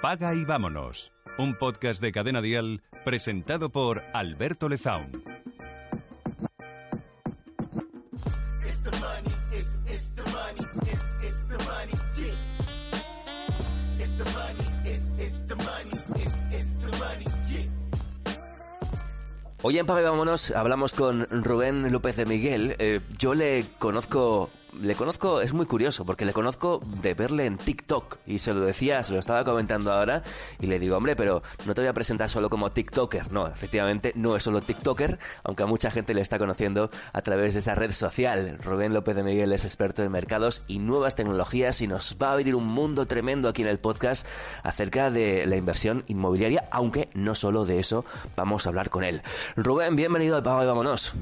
Apaga y vámonos. Un podcast de Cadena Dial presentado por Alberto Lezaun. Hoy en Paga y Vámonos hablamos con Rubén López de Miguel. Eh, yo le conozco le conozco, es muy curioso, porque le conozco de verle en TikTok. Y se lo decía, se lo estaba comentando ahora, y le digo, hombre, pero no te voy a presentar solo como TikToker. No, efectivamente, no es solo TikToker, aunque a mucha gente le está conociendo a través de esa red social. Rubén López de Miguel es experto en mercados y nuevas tecnologías y nos va a abrir un mundo tremendo aquí en el podcast acerca de la inversión inmobiliaria, aunque no solo de eso vamos a hablar con él. Rubén, bienvenido al Pago y Vámonos.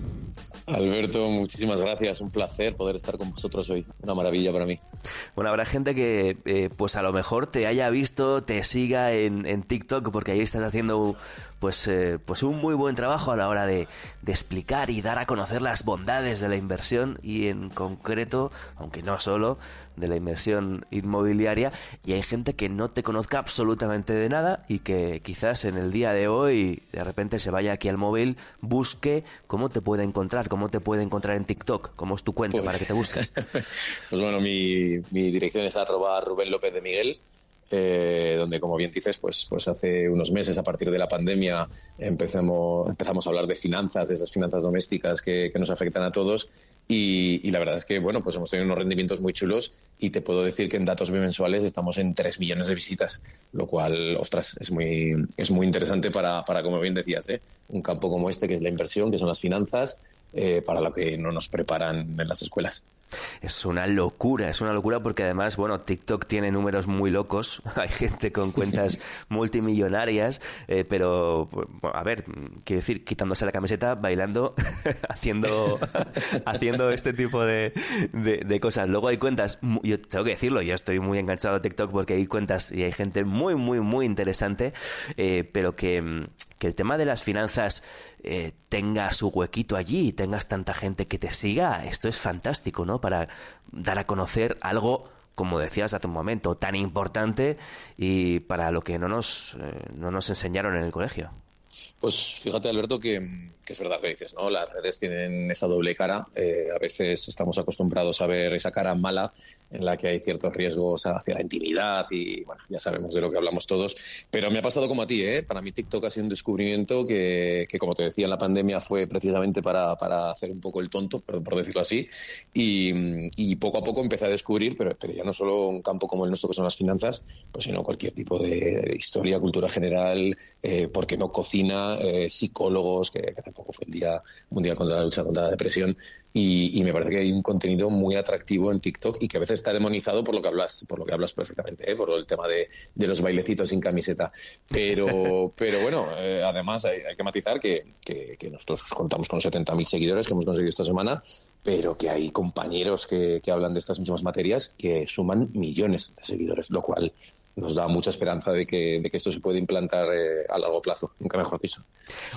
Alberto, muchísimas gracias. Un placer poder estar con vosotros hoy. Una maravilla para mí. Bueno, habrá gente que, eh, pues a lo mejor te haya visto, te siga en, en TikTok, porque ahí estás haciendo pues, eh, pues un muy buen trabajo a la hora de, de, explicar y dar a conocer las bondades de la inversión y en concreto, aunque no solo, de la inversión inmobiliaria. Y hay gente que no te conozca absolutamente de nada y que quizás en el día de hoy de repente se vaya aquí al móvil, busque cómo te puede encontrar, cómo te puede encontrar en TikTok, cómo es tu cuenta pues, para que te busque. pues bueno, mi, mi dirección es arroba Rubén López de Miguel. Eh, donde como bien dices, pues, pues hace unos meses, a partir de la pandemia, empezamos, empezamos a hablar de finanzas, de esas finanzas domésticas que, nos afectan a todos. Y, y, la verdad es que, bueno, pues hemos tenido unos rendimientos muy chulos y te puedo decir que en datos bimensuales estamos en 3 millones de visitas, lo cual, ostras, es muy, es muy interesante para, para como bien decías, ¿eh? un campo como este, que es la inversión, que son las finanzas, eh, para lo que no nos preparan en las escuelas. Es una locura, es una locura porque además, bueno, TikTok tiene números muy locos, hay gente con cuentas multimillonarias, eh, pero, a ver, quiero decir, quitándose la camiseta, bailando, haciendo, haciendo este tipo de, de, de, cosas. Luego hay cuentas, yo tengo que decirlo, yo estoy muy enganchado a TikTok porque hay cuentas y hay gente muy, muy, muy interesante, eh, pero que, que el tema de las finanzas eh, tenga su huequito allí y tengas tanta gente que te siga, esto es fantástico, ¿no? Para dar a conocer algo como decías hace un momento, tan importante y para lo que no nos, eh, no nos enseñaron en el colegio. Pues fíjate, Alberto, que, es verdad que dices, ¿no? Las redes tienen esa doble cara. Eh, a veces estamos acostumbrados a ver esa cara mala en la que hay ciertos riesgos hacia la intimidad y, bueno, ya sabemos de lo que hablamos todos. Pero me ha pasado como a ti, ¿eh? Para mí TikTok ha sido un descubrimiento que, que como te decía, en la pandemia fue precisamente para, para hacer un poco el tonto, perdón por decirlo así. Y, y, poco a poco empecé a descubrir, pero, pero ya no solo un campo como el nuestro que son las finanzas, pues sino cualquier tipo de historia, cultura general, eh, porque no cocina, eh, psicólogos, que, que hace poco fue el Día Mundial contra la Lucha contra la Depresión, y, y, me parece que hay un contenido muy atractivo en TikTok y que a veces está demonizado por lo que hablas, por lo que hablas perfectamente, ¿eh? por el tema de, de, los bailecitos sin camiseta. Pero, pero bueno, eh, además hay, hay, que matizar que, que, que nosotros contamos con 70.000 seguidores que hemos conseguido esta semana, pero que hay compañeros que, que hablan de estas mismas materias que suman millones de seguidores, lo cual nos da mucha esperanza de que, de que esto se puede implantar eh, a largo plazo, nunca mejor dicho.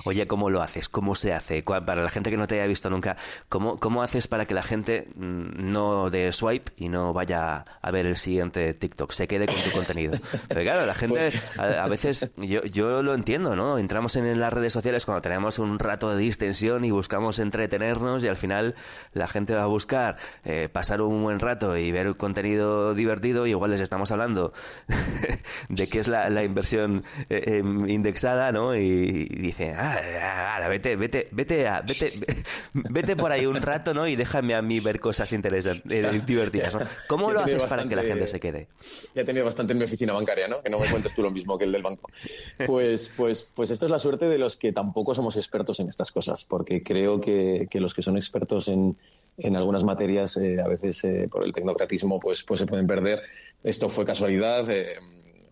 Oye, ¿cómo lo haces? ¿Cómo se hace? Para la gente que no te haya visto nunca, ¿cómo, cómo haces para que la gente no dé swipe y no vaya a ver el siguiente TikTok, se quede con tu contenido? Pero claro, la gente pues... a, a, veces, yo, yo lo entiendo, ¿no? Entramos en las redes sociales cuando tenemos un rato de distensión y buscamos entretenernos y al final la gente va a buscar eh, pasar un buen rato y ver un contenido divertido y igual les estamos hablando de qué es la, la inversión eh, indexada, ¿no? Y, y dice, ah, ahora vete, vete, vete, a, vete, vete por ahí un rato, ¿no? Y déjame a mí ver cosas interesantes, eh, divertidas, ¿no? ¿Cómo lo haces bastante, para que la gente se quede? Ya he tenido bastante en mi oficina bancaria, ¿no? Que no me cuentes tú lo mismo que el del banco. Pues, pues, pues esto es la suerte de los que tampoco somos expertos en estas cosas, porque creo que, que los que son expertos en, en algunas materias eh, a veces eh, por el tecnocratismo pues, pues se pueden perder. Esto fue casualidad, eh,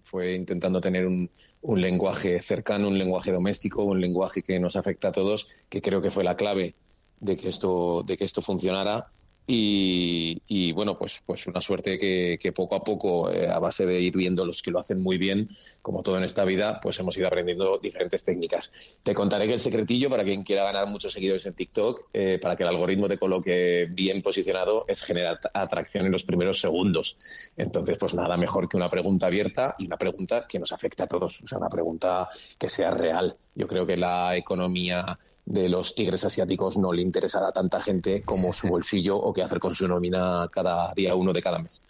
fue intentando tener un, un, lenguaje cercano, un lenguaje doméstico, un lenguaje que nos afecta a todos, que creo que fue la clave de que esto, de que esto funcionara. Y, bueno, pues, pues una suerte que, poco a poco, eh, a base de ir viendo los que lo hacen muy bien, como todo en esta vida, pues hemos ido aprendiendo diferentes técnicas. Te contaré que el secretillo para quien quiera ganar muchos seguidores en TikTok, eh, para que el algoritmo te coloque bien posicionado, es generar atracción en los primeros segundos. Entonces, pues nada mejor que una pregunta abierta y una pregunta que nos afecte a todos, o sea, una pregunta que sea real. Yo creo que la economía de los tigres asiáticos no le interesará a tanta gente como su bolsillo o qué hacer con su nómina cada día uno de cada mes.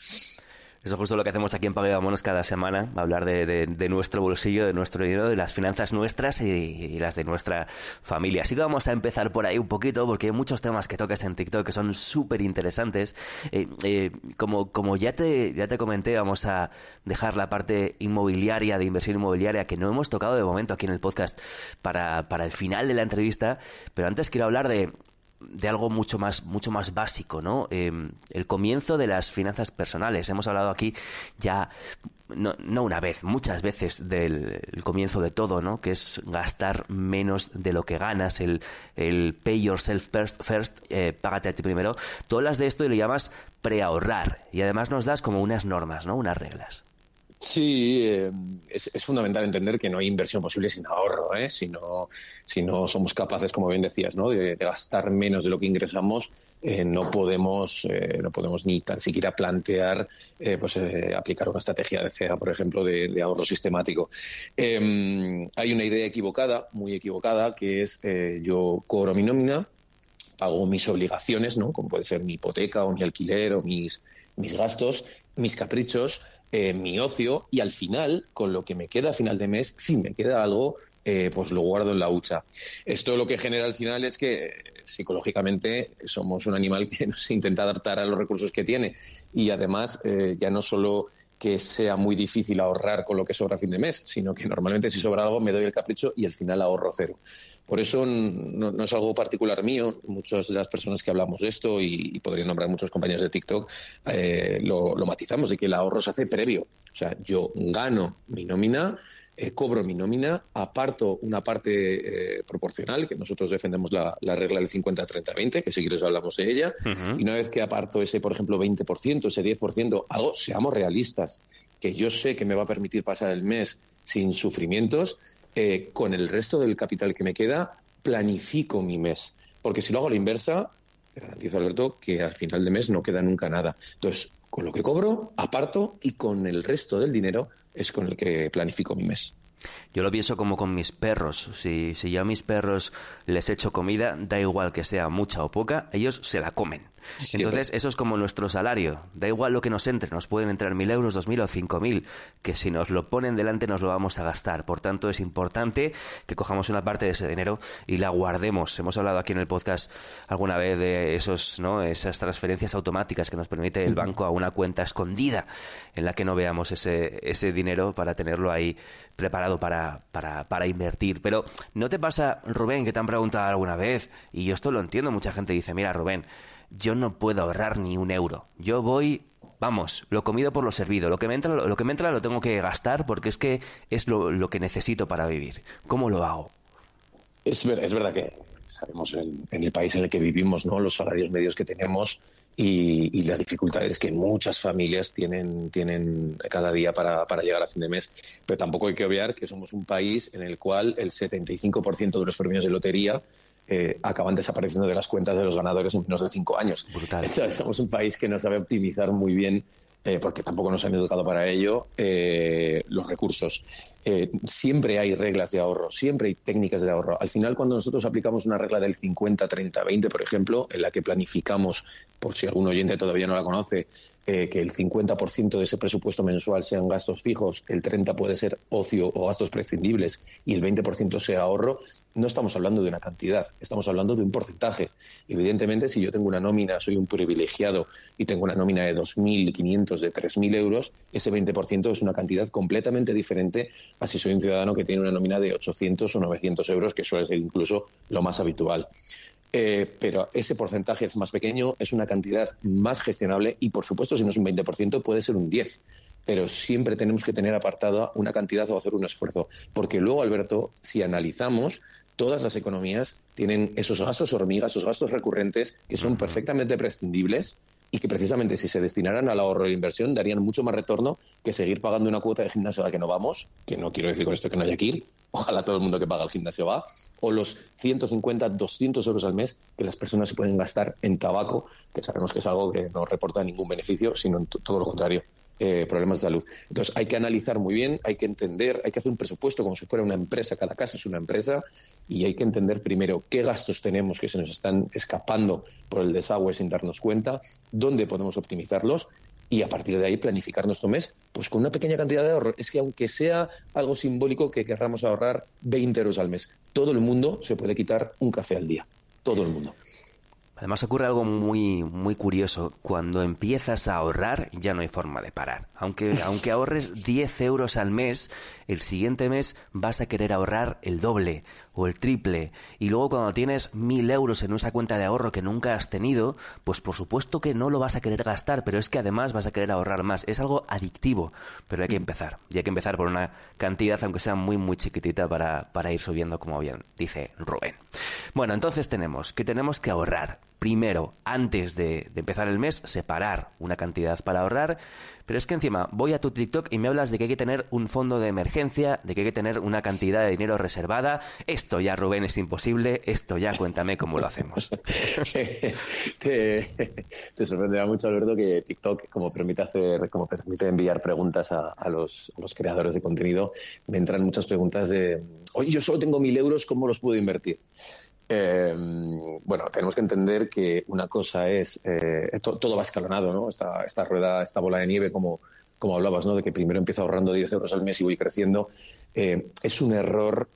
Eso es justo lo que hacemos aquí en Pague Vámonos cada semana, hablar de, nuestro bolsillo, de nuestro dinero, de las finanzas nuestras y, las de nuestra familia. Así que vamos a empezar por ahí un poquito, porque hay muchos temas que tocas en TikTok que son súper interesantes. Eh, eh, como como ya, te, ya te comenté, vamos a dejar la parte inmobiliaria, de inversión inmobiliaria, que no hemos tocado de momento aquí en el podcast para, para el final de la entrevista, pero antes quiero hablar de de algo mucho más, mucho más básico, ¿no? Em, el comienzo de las finanzas personales. Hemos hablado aquí ya, no, no una vez, muchas veces del comienzo de todo, ¿no? Que es gastar menos de lo que ganas, el, el pay yourself first, eh, págate a ti primero. Tú hablas de esto y lo llamas preahorrar. Y además nos das como unas normas, ¿no? Unas reglas. Sí, eh, es, fundamental entender que no hay inversión posible sin ahorro, ¿eh? si, no, si no somos capaces, como bien decías, ¿no? de, gastar menos de lo que ingresamos, eh, no podemos eh, no podemos ni tan siquiera plantear pues aplicar una estrategia de CEA, por ejemplo, de, ahorro sistemático. Em, hay una idea equivocada, muy equivocada, que es yo cobro mi nómina, pago mis obligaciones, ¿no? como puede ser mi hipoteca o mi alquiler o mis, mis gastos, mis caprichos, eh, mi ocio y al final, con lo que me queda a final de mes, si me queda algo, eh, pues lo guardo en la hucha. Esto lo que genera al final es que psicológicamente somos un animal que nos intenta adaptar a los recursos que tiene y además eh, ya no solo que sea muy difícil ahorrar con lo que sobra a fin de mes, sino que normalmente si sobra algo me doy el capricho y al final ahorro cero. Por eso no, es algo particular mío. Muchas de las personas que hablamos de esto, y, podría nombrar muchos compañeros de TikTok, eh, lo, matizamos de que el ahorro se hace previo. O sea, yo gano mi nómina, eh, cobro mi nómina, aparto una parte eh, proporcional, que nosotros defendemos la, regla del 50-30-20, que si quieres hablamos de ella, y una vez que aparto ese, por ejemplo, 20%, ese 10%, algo, seamos realistas, que yo sé que me va a permitir pasar el mes sin sufrimientos, eh, con el resto del capital que me queda, planifico mi mes. Porque si lo hago a la inversa, te garantizo, Alberto, que al final de mes no queda nunca nada. Entonces, con lo que cobro, aparto y con el resto del dinero es con el que planifico mi mes. Yo lo pienso como con mis perros. Si, si yo a mis perros les echo comida, da igual que sea mucha o poca, ellos se la comen. Entonces, eso es como nuestro salario. Da igual lo que nos entre, nos pueden entrar mil euros, dos mil o cinco mil, que si nos lo ponen delante nos lo vamos a gastar. Por tanto, es importante que cojamos una parte de ese dinero y la guardemos. Hemos hablado aquí en el podcast alguna vez de esos, ¿no? esas transferencias automáticas que nos permite el banco a una cuenta escondida en la que no veamos ese, ese dinero para tenerlo ahí preparado para, para, para invertir. Pero ¿no te pasa, Rubén, que te han preguntado alguna vez? Y yo esto lo entiendo, mucha gente dice, mira, Rubén, yo no puedo ahorrar ni un euro. Yo voy, vamos, lo comido por lo servido. Lo que me entra lo, que me entra lo tengo que gastar porque es que es lo, que necesito para vivir. ¿Cómo lo hago? Es, es verdad que sabemos en, el país en el que vivimos, ¿no? Los salarios medios que tenemos y, las dificultades que muchas familias tienen, tienen cada día para, para, llegar a fin de mes. Pero tampoco hay que obviar que somos un país en el cual el 75% de los premios de lotería eh, acaban desapareciendo de las cuentas de los ganadores en menos de cinco años. Brutal. Entonces, somos un país que no sabe optimizar muy bien eh, porque tampoco nos han educado para ello, eh, los recursos. siempre hay reglas de ahorro, siempre hay técnicas de ahorro. Al final, cuando nosotros aplicamos una regla del 50, 30, 20, por ejemplo, en la que planificamos, por si algún oyente todavía no la conoce, que el 50% de ese presupuesto mensual sean gastos fijos, el 30% puede ser ocio o gastos prescindibles y el 20% sea ahorro, no estamos hablando de una cantidad, estamos hablando de un porcentaje. Evidentemente, si yo tengo una nómina, soy un privilegiado y tengo una nómina de 2.500, de 3.000 euros, ese 20% es una cantidad completamente diferente a si soy un ciudadano que tiene una nómina de 800 o 900 euros, que suele ser incluso lo más habitual. Eh, pero ese porcentaje es más pequeño, es una cantidad más gestionable y, por supuesto, si no es un 20%, puede ser un 10%. Pero siempre tenemos que tener apartada una cantidad o hacer un esfuerzo. Porque luego, Alberto, si analizamos, todas las economías tienen esos gastos hormigas, esos gastos recurrentes que son perfectamente prescindibles y que precisamente si se destinaran al ahorro e inversión darían mucho más retorno que seguir pagando una cuota de gimnasio a la que no vamos, que no quiero decir con esto que no haya que ir, ojalá todo el mundo que paga el gimnasio va, o los 150, 200 euros al mes que las personas se pueden gastar en tabaco, que sabemos que es algo que no reporta ningún beneficio, sino todo lo contrario. Eh, problemas de salud. Entonces hay que analizar muy bien, hay que entender, hay que hacer un presupuesto como si fuera una empresa, cada casa es una empresa, y hay que entender primero qué gastos tenemos que se nos están escapando por el desagüe sin darnos cuenta, dónde podemos optimizarlos y a partir de ahí planificar nuestro mes pues con una pequeña cantidad de ahorro. Es que aunque sea algo simbólico que querramos ahorrar 20 euros al mes, todo el mundo se puede quitar un café al día. Todo el mundo. Además ocurre algo muy, muy curioso. Cuando empiezas a ahorrar ya no hay forma de parar. Aunque, aunque ahorres 10 euros al mes, el siguiente mes vas a querer ahorrar el doble o el triple. Y luego cuando tienes 1000 euros en esa cuenta de ahorro que nunca has tenido, pues por supuesto que no lo vas a querer gastar, pero es que además vas a querer ahorrar más. Es algo adictivo, pero hay que empezar. Y hay que empezar por una cantidad, aunque sea muy, muy chiquitita, para, para ir subiendo, como bien dice Rubén. Bueno, entonces tenemos que tenemos que ahorrar primero, antes de, empezar el mes, separar una cantidad para ahorrar. Pero es que encima voy a tu TikTok y me hablas de que hay que tener un fondo de emergencia, de que hay que tener una cantidad de dinero reservada. Esto ya, Rubén, es imposible. Esto ya, cuéntame cómo lo hacemos. te, sorprenderá mucho, Alberto, que TikTok, como permite hacer, como permite enviar preguntas a, los, a los creadores de contenido, me entran muchas preguntas de, oye, yo solo tengo mil euros, ¿cómo los puedo invertir? Eh, bueno, tenemos que entender que una cosa es, eh, todo va escalonado, ¿no? Esta, esta rueda, esta bola de nieve, como, como hablabas, ¿no? De que primero empiezo ahorrando 10 euros al mes y voy creciendo. Eh, es un error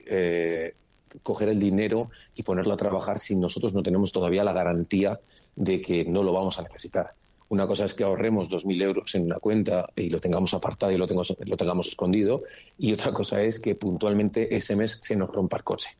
coger el dinero y ponerlo a trabajar si nosotros no tenemos todavía la garantía de que no lo vamos a necesitar. Una cosa es que ahorremos 2.000 euros en una cuenta y lo tengamos apartado y lo, tengamos, lo tengamos escondido, y otra cosa es que puntualmente ese mes se nos rompa el coche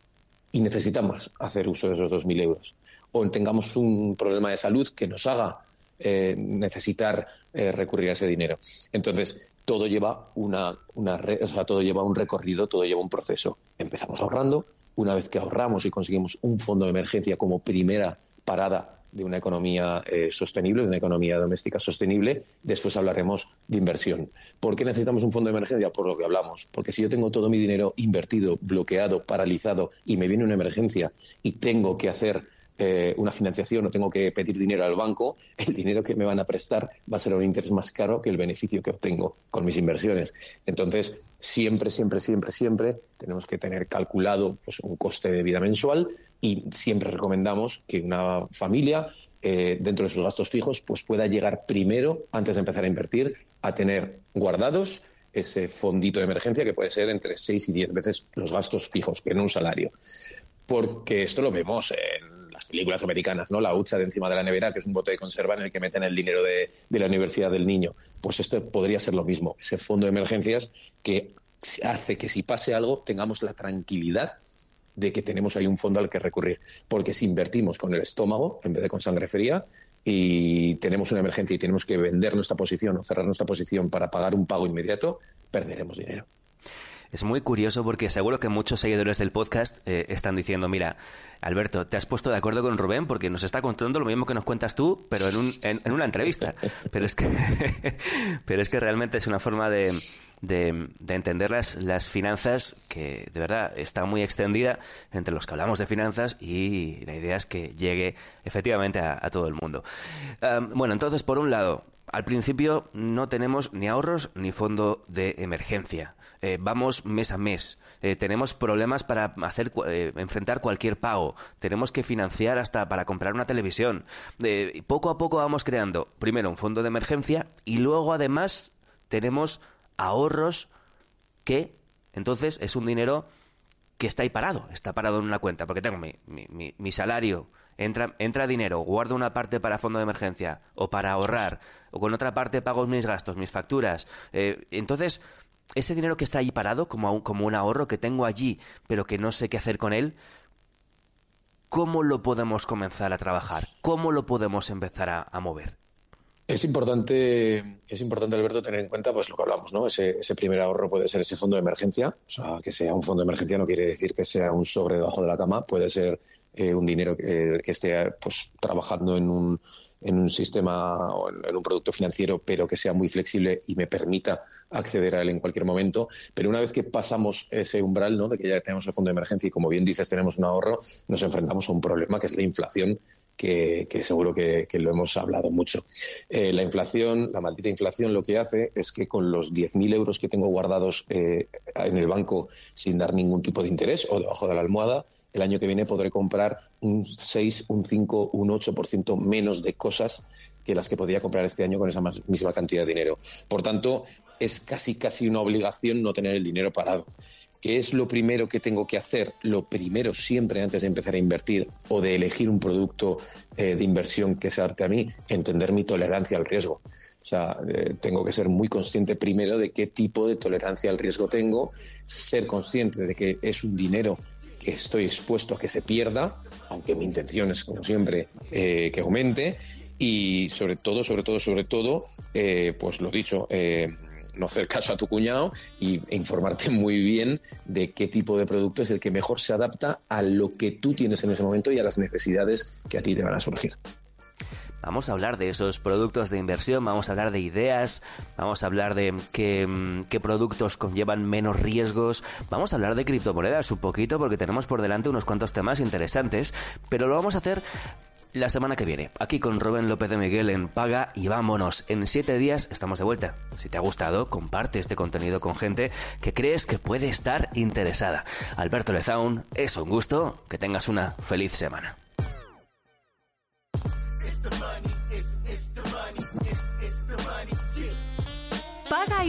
y necesitamos hacer uso de esos 2.000 euros. O tengamos un problema de salud que nos haga eh, necesitar eh, recurrir a ese dinero. Entonces, todo lleva, una, una o sea, todo lleva un recorrido, todo lleva un proceso. Empezamos ahorrando, una vez que ahorramos y conseguimos un fondo de emergencia como primera parada de una economía eh, sostenible, de una economía doméstica sostenible, después hablaremos de inversión. ¿Por qué necesitamos un fondo de emergencia? Por lo que hablamos. Porque si yo tengo todo mi dinero invertido, bloqueado, paralizado y me viene una emergencia y tengo que hacer eh, una financiación o tengo que pedir dinero al banco, el dinero que me van a prestar va a ser un interés más caro que el beneficio que obtengo con mis inversiones. Entonces, siempre, siempre, siempre, siempre tenemos que tener calculado pues, un coste de vida mensual y siempre recomendamos que una familia eh, dentro de sus gastos fijos pues pueda llegar primero, antes de empezar a invertir, a tener guardados ese fondito de emergencia que puede ser entre 6 y 10 veces los gastos fijos, que no un salario. Porque esto lo vemos en las películas americanas, ¿no? La hucha de encima de la nevera, que es un bote de conserva en el que meten el dinero de, de la universidad del niño. Pues esto podría ser lo mismo, ese fondo de emergencias que hace que si pase algo tengamos la tranquilidad de que tenemos ahí un fondo al que recurrir. Porque si invertimos con el estómago en vez de con sangre fría y tenemos una emergencia y tenemos que vender nuestra posición o cerrar nuestra posición para pagar un pago inmediato, perderemos dinero. Es muy curioso porque seguro que muchos seguidores del podcast eh, están diciendo, mira, Alberto, te has puesto de acuerdo con Rubén porque nos está contando lo mismo que nos cuentas tú, pero en, un, en una entrevista. Pero es que, pero es que realmente es una forma de, de, entender las, las, finanzas que de verdad está muy extendida entre los que hablamos de finanzas y la idea es que llegue efectivamente a, todo el mundo. bueno, entonces, por un lado, al principio no tenemos ni ahorros ni fondo de emergencia. Eh, vamos mes a mes. Eh, tenemos problemas para hacer eh, enfrentar cualquier pago. Tenemos que financiar hasta para comprar una televisión. poco a poco vamos creando primero un fondo de emergencia y luego además tenemos ahorros que entonces es un dinero que está ahí parado, está parado en una cuenta, porque tengo mi, mi, salario, entra, entra dinero, guardo una parte para fondo de emergencia o para ahorrar, o con otra parte pago mis gastos, mis facturas. Eh, entonces, ese dinero que está ahí parado, como un, como un ahorro que tengo allí, pero que no sé qué hacer con él, ¿cómo lo podemos comenzar a trabajar? ¿Cómo lo podemos empezar a mover? Es importante, es importante, Alberto, tener en cuenta pues lo que hablamos, ¿no? Ese, ese, primer ahorro puede ser ese fondo de emergencia. O sea, que sea un fondo de emergencia no quiere decir que sea un sobre debajo de la cama, puede ser eh, un dinero que, esté pues trabajando en un, en un sistema o en, un producto financiero, pero que sea muy flexible y me permita acceder a él en cualquier momento. Pero una vez que pasamos ese umbral, ¿no? de que ya tenemos el fondo de emergencia y, como bien dices, tenemos un ahorro, nos enfrentamos a un problema que es la inflación que, seguro que, lo hemos hablado mucho. Eh, la inflación, la maldita inflación, lo que hace es que con los 10.000 euros que tengo guardados eh, en el banco sin dar ningún tipo de interés o debajo de la almohada, el año que viene podré comprar un 6, un 5, un 8% menos de cosas que las que podía comprar este año con esa misma cantidad de dinero. Por tanto, es casi casi una obligación no tener el dinero parado. ¿Qué es lo primero que tengo que hacer? Lo primero siempre antes de empezar a invertir o de elegir un producto eh, de inversión que se adapte a mí, entender mi tolerancia al riesgo. O sea, eh, tengo que ser muy consciente primero de qué tipo de tolerancia al riesgo tengo, ser consciente de que es un dinero que estoy expuesto a que se pierda, aunque mi intención es, como siempre, eh, que aumente. Y sobre todo, sobre todo, sobre todo, pues lo dicho, no hacer caso a tu cuñado y, e informarte muy bien de qué tipo de producto es el que mejor se adapta a lo que tú tienes en ese momento y a las necesidades que a ti te van a surgir. Vamos a hablar de esos productos de inversión, vamos a hablar de ideas, vamos a hablar de qué, mm, qué, productos conllevan menos riesgos, vamos a hablar de criptomonedas un poquito porque tenemos por delante unos cuantos temas interesantes, pero lo vamos a hacer la semana que viene, aquí con Rubén López de Miguel en Paga y vámonos. En siete días estamos de vuelta. Si te ha gustado, comparte este contenido con gente que crees que puede estar interesada. Alberto Lezaun, es un gusto, que tengas una feliz semana.